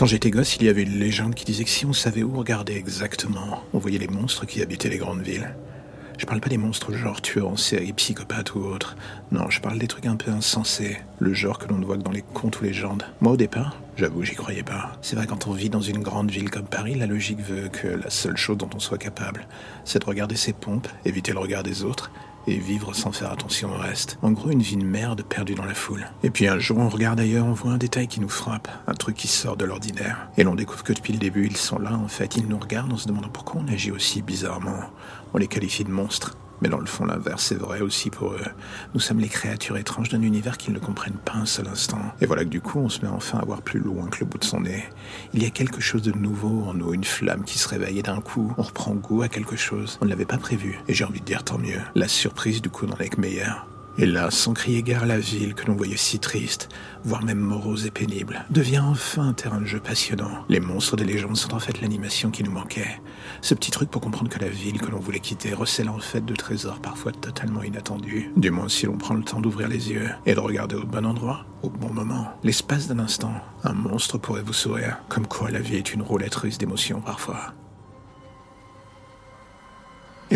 Quand j'étais gosse, il y avait une légende qui disait que si on savait où regarder exactement, on voyait les monstres qui habitaient les grandes villes. Je parle pas des monstres genre tueurs en série, psychopathes ou autres. Non, je parle des trucs un peu insensés. Le genre que l'on ne voit que dans les contes ou légendes. Moi, au départ, j'avoue, j'y croyais pas. C'est vrai, quand on vit dans une grande ville comme Paris, la logique veut que la seule chose dont on soit capable, c'est de regarder ses pompes, éviter le regard des autres, et vivre sans faire attention au reste. En gros, une vie de merde perdue dans la foule. Et puis un jour, on regarde ailleurs, on voit un détail qui nous frappe, un truc qui sort de l'ordinaire. Et l'on découvre que depuis le début, ils sont là, en fait, ils nous regardent en se demandant pourquoi on agit aussi bizarrement. On les qualifie de monstres. Mais dans le fond, l'inverse est vrai aussi pour eux. Nous sommes les créatures étranges d'un univers qu'ils ne comprennent pas un seul instant. Et voilà que du coup, on se met enfin à voir plus loin que le bout de son nez. Il y a quelque chose de nouveau en nous, une flamme qui se réveille et d'un coup, on reprend goût à quelque chose. On ne l'avait pas prévu. Et j'ai envie de dire tant mieux. La surprise du coup n'en est que meilleure. Et là, sans crier gare, la ville que l'on voyait si triste, voire même morose et pénible, devient enfin un terrain de jeu passionnant. Les monstres des légendes sont en fait l'animation qui nous manquait. Ce petit truc pour comprendre que la ville que l'on voulait quitter recèle en fait de trésors parfois totalement inattendus. Du moins si l'on prend le temps d'ouvrir les yeux et de regarder au bon endroit, au bon moment. L'espace d'un instant, un monstre pourrait vous sourire, comme quoi la vie est une roulette russe d'émotions parfois.